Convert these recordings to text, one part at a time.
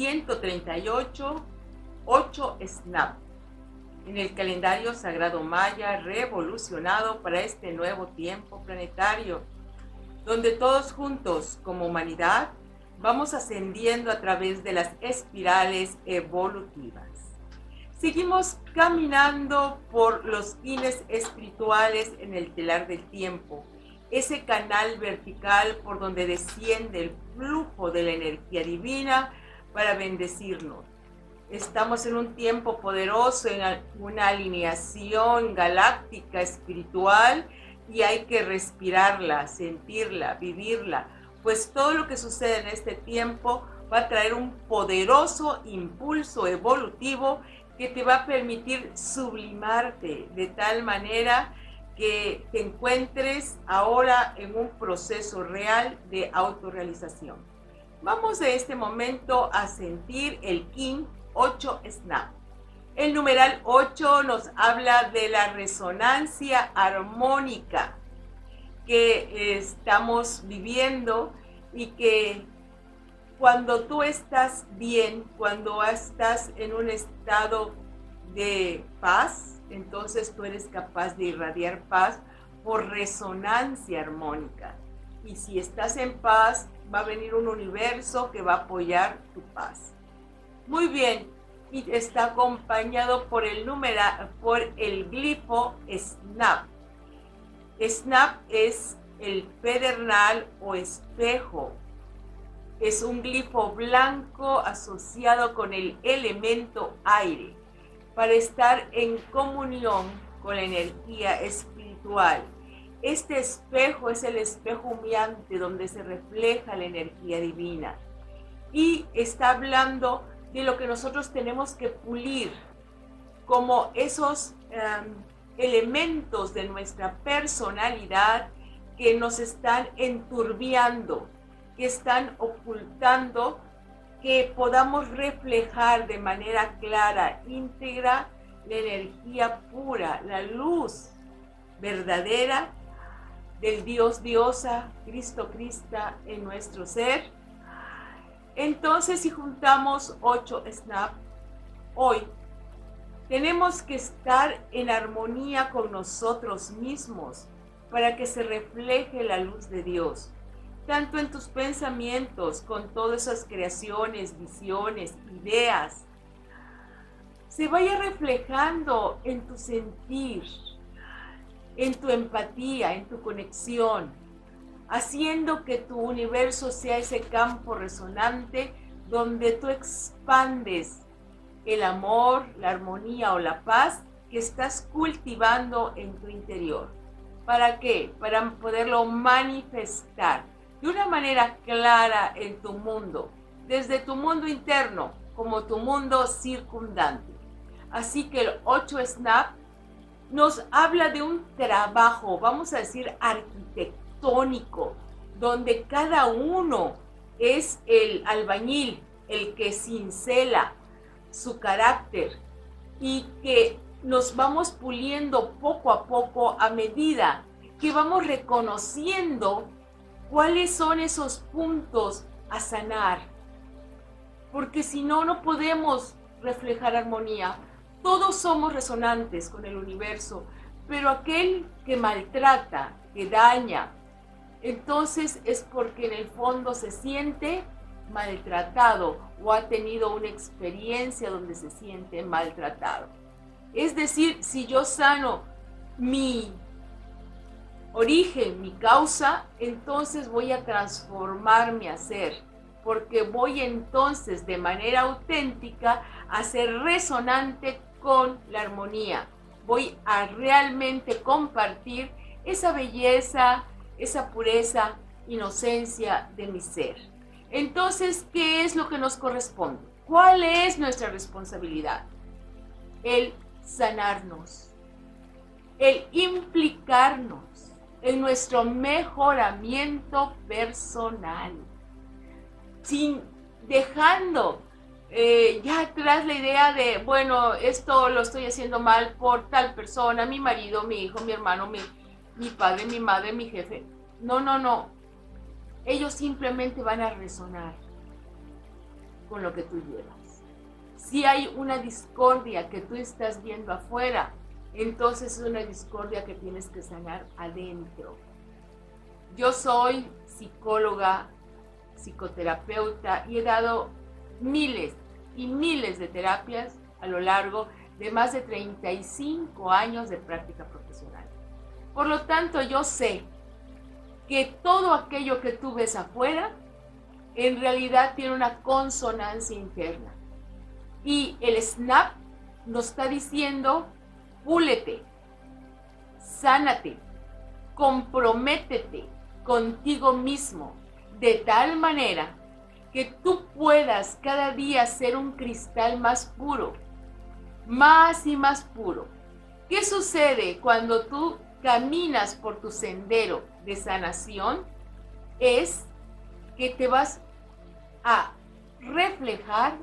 138, 8 SNAP, en el calendario sagrado maya revolucionado para este nuevo tiempo planetario, donde todos juntos como humanidad vamos ascendiendo a través de las espirales evolutivas. Seguimos caminando por los fines espirituales en el telar del tiempo, ese canal vertical por donde desciende el flujo de la energía divina para bendecirnos. Estamos en un tiempo poderoso, en una alineación galáctica espiritual y hay que respirarla, sentirla, vivirla, pues todo lo que sucede en este tiempo va a traer un poderoso impulso evolutivo que te va a permitir sublimarte de tal manera que te encuentres ahora en un proceso real de autorrealización. Vamos de este momento a sentir el King 8 Snap. El numeral 8 nos habla de la resonancia armónica que estamos viviendo y que cuando tú estás bien, cuando estás en un estado de paz, entonces tú eres capaz de irradiar paz por resonancia armónica. Y si estás en paz, va a venir un universo que va a apoyar tu paz. Muy bien, y está acompañado por el número, por el glifo SNAP. SNAP es el pedernal o espejo. Es un glifo blanco asociado con el elemento aire para estar en comunión con la energía espiritual. Este espejo es el espejo humeante donde se refleja la energía divina. Y está hablando de lo que nosotros tenemos que pulir como esos em, elementos de nuestra personalidad que nos están enturbiando, que están ocultando que podamos reflejar de manera clara, íntegra, la energía pura, la luz verdadera del Dios Diosa, Cristo Crista en nuestro ser. Entonces, si juntamos ocho snap hoy, tenemos que estar en armonía con nosotros mismos para que se refleje la luz de Dios tanto en tus pensamientos, con todas esas creaciones, visiones, ideas, se vaya reflejando en tu sentir, en tu empatía, en tu conexión, haciendo que tu universo sea ese campo resonante donde tú expandes el amor, la armonía o la paz que estás cultivando en tu interior. ¿Para qué? Para poderlo manifestar de una manera clara en tu mundo, desde tu mundo interno como tu mundo circundante. Así que el 8 Snap nos habla de un trabajo, vamos a decir, arquitectónico, donde cada uno es el albañil, el que cincela su carácter y que nos vamos puliendo poco a poco a medida que vamos reconociendo ¿Cuáles son esos puntos a sanar? Porque si no, no podemos reflejar armonía. Todos somos resonantes con el universo, pero aquel que maltrata, que daña, entonces es porque en el fondo se siente maltratado o ha tenido una experiencia donde se siente maltratado. Es decir, si yo sano mi origen, mi causa, entonces voy a transformar mi hacer, porque voy entonces de manera auténtica a ser resonante con la armonía. Voy a realmente compartir esa belleza, esa pureza, inocencia de mi ser. Entonces, ¿qué es lo que nos corresponde? ¿Cuál es nuestra responsabilidad? El sanarnos, el implicarnos en nuestro mejoramiento personal, sin dejando eh, ya atrás la idea de, bueno, esto lo estoy haciendo mal por tal persona, mi marido, mi hijo, mi hermano, mi, mi padre, mi madre, mi jefe. No, no, no. Ellos simplemente van a resonar. con lo que tú llevas. Si hay una discordia que tú estás viendo afuera, entonces es una discordia que tienes que sanar adentro. Yo soy psicóloga, psicoterapeuta y he dado miles y miles de terapias a lo largo de más de 35 años de práctica profesional. Por lo tanto, yo sé que todo aquello que tú ves afuera en realidad tiene una consonancia interna. Y el SNAP nos está diciendo, púlete, sánate, comprométete contigo mismo de tal manera que tú puedas cada día ser un cristal más puro, más y más puro. ¿Qué sucede cuando tú caminas por tu sendero de sanación? Es que te vas a reflejar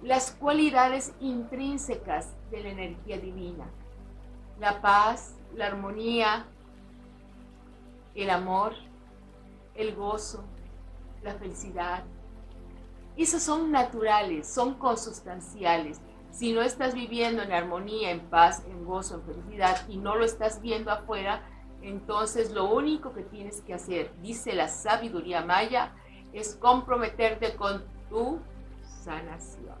las cualidades intrínsecas de la energía divina. La paz, la armonía, el amor, el gozo, la felicidad. Esos son naturales, son consustanciales. Si no estás viviendo en armonía, en paz, en gozo, en felicidad y no lo estás viendo afuera, entonces lo único que tienes que hacer, dice la sabiduría maya, es comprometerte con tu sanación.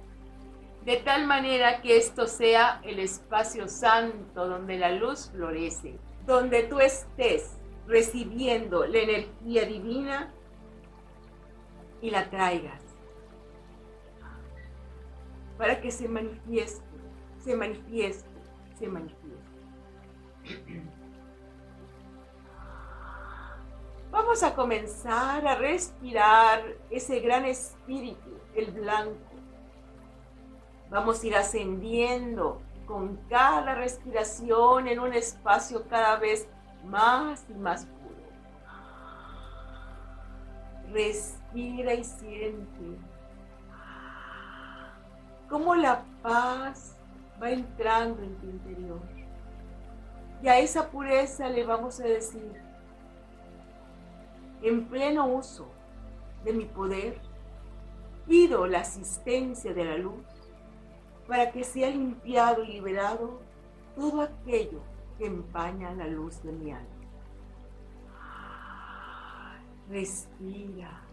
De tal manera que esto sea el espacio santo donde la luz florece, donde tú estés recibiendo la energía divina y la traigas para que se manifieste, se manifieste, se manifieste. Vamos a comenzar a respirar ese gran espíritu, el blanco. Vamos a ir ascendiendo con cada respiración en un espacio cada vez más y más puro. Respira y siente cómo la paz va entrando en tu interior. Y a esa pureza le vamos a decir, en pleno uso de mi poder, pido la asistencia de la luz para que sea limpiado y liberado todo aquello que empaña la luz de mi alma. Respira.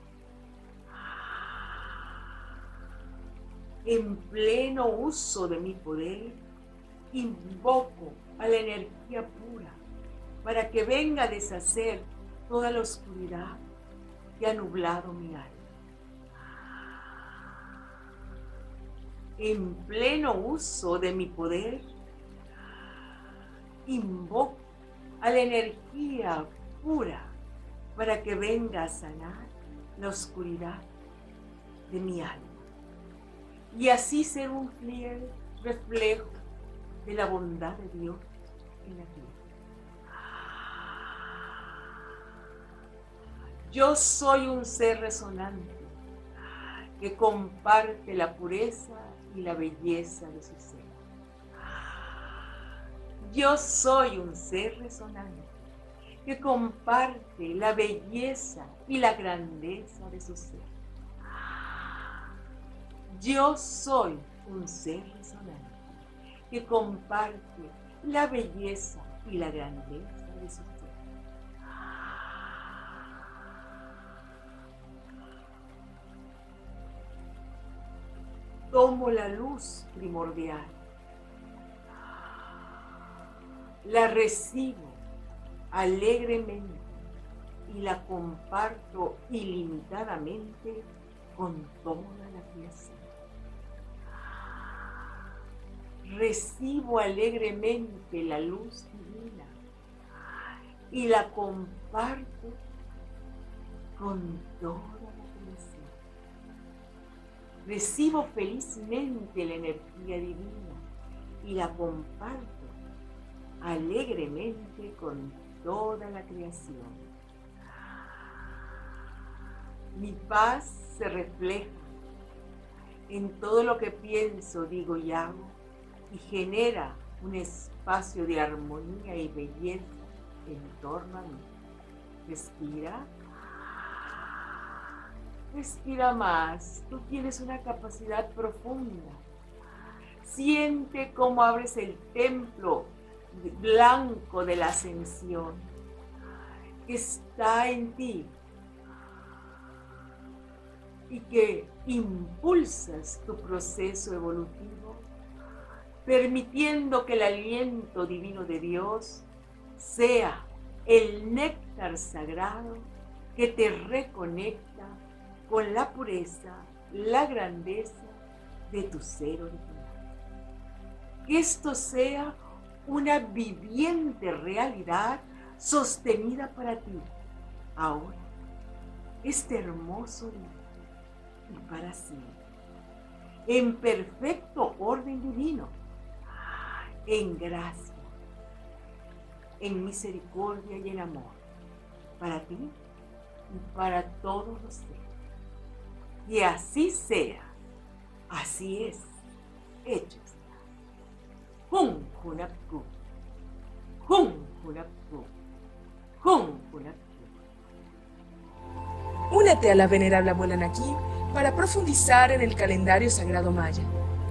En pleno uso de mi poder, invoco a la energía pura para que venga a deshacer toda la oscuridad que ha nublado mi alma. En pleno uso de mi poder, invoco a la energía pura para que venga a sanar la oscuridad de mi alma. Y así ser un fiel reflejo de la bondad de Dios en la tierra. Yo soy un ser resonante que comparte la pureza y la belleza de su ser. Yo soy un ser resonante que comparte la belleza y la grandeza de su ser. Yo soy un ser resonante que comparte la belleza y la grandeza de su ser. Tomo la luz primordial la recibo alegremente y la comparto ilimitadamente con toda la creación. Recibo alegremente la luz divina y la comparto con toda la creación. Recibo felizmente la energía divina y la comparto alegremente con toda la creación. Mi paz se refleja en todo lo que pienso, digo y hago y genera un espacio de armonía y belleza en torno a mí. Respira. Respira más. Tú tienes una capacidad profunda. Siente cómo abres el templo blanco de la ascensión que está en ti y que impulsas tu proceso evolutivo, permitiendo que el aliento divino de Dios sea el néctar sagrado que te reconecta con la pureza, la grandeza de tu ser original. Que esto sea una viviente realidad sostenida para ti, ahora, este hermoso día y para siempre, en perfecto orden divino, en gracia, en misericordia y en amor, para ti y para todos los seres. Y así sea, así es, hecho está. Hun Hunapku, Hun Hunapku, Hun Hunapku. Únete a la venerable abuela Naki para profundizar en el calendario sagrado maya